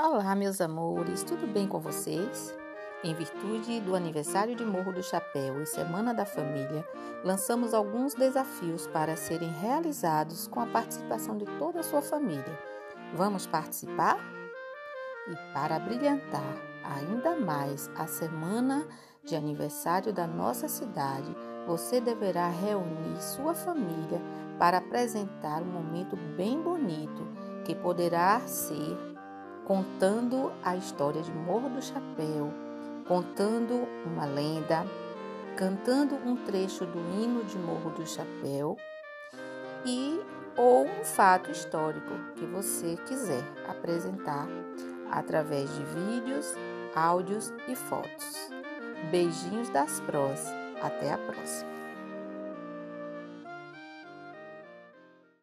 Olá, meus amores, tudo bem com vocês? Em virtude do aniversário de Morro do Chapéu e Semana da Família, lançamos alguns desafios para serem realizados com a participação de toda a sua família. Vamos participar? E para brilhantar ainda mais a semana de aniversário da nossa cidade, você deverá reunir sua família para apresentar um momento bem bonito que poderá ser contando a história de Morro do Chapéu, contando uma lenda, cantando um trecho do hino de Morro do Chapéu e ou um fato histórico que você quiser apresentar através de vídeos, áudios e fotos. Beijinhos das prós. Até a próxima.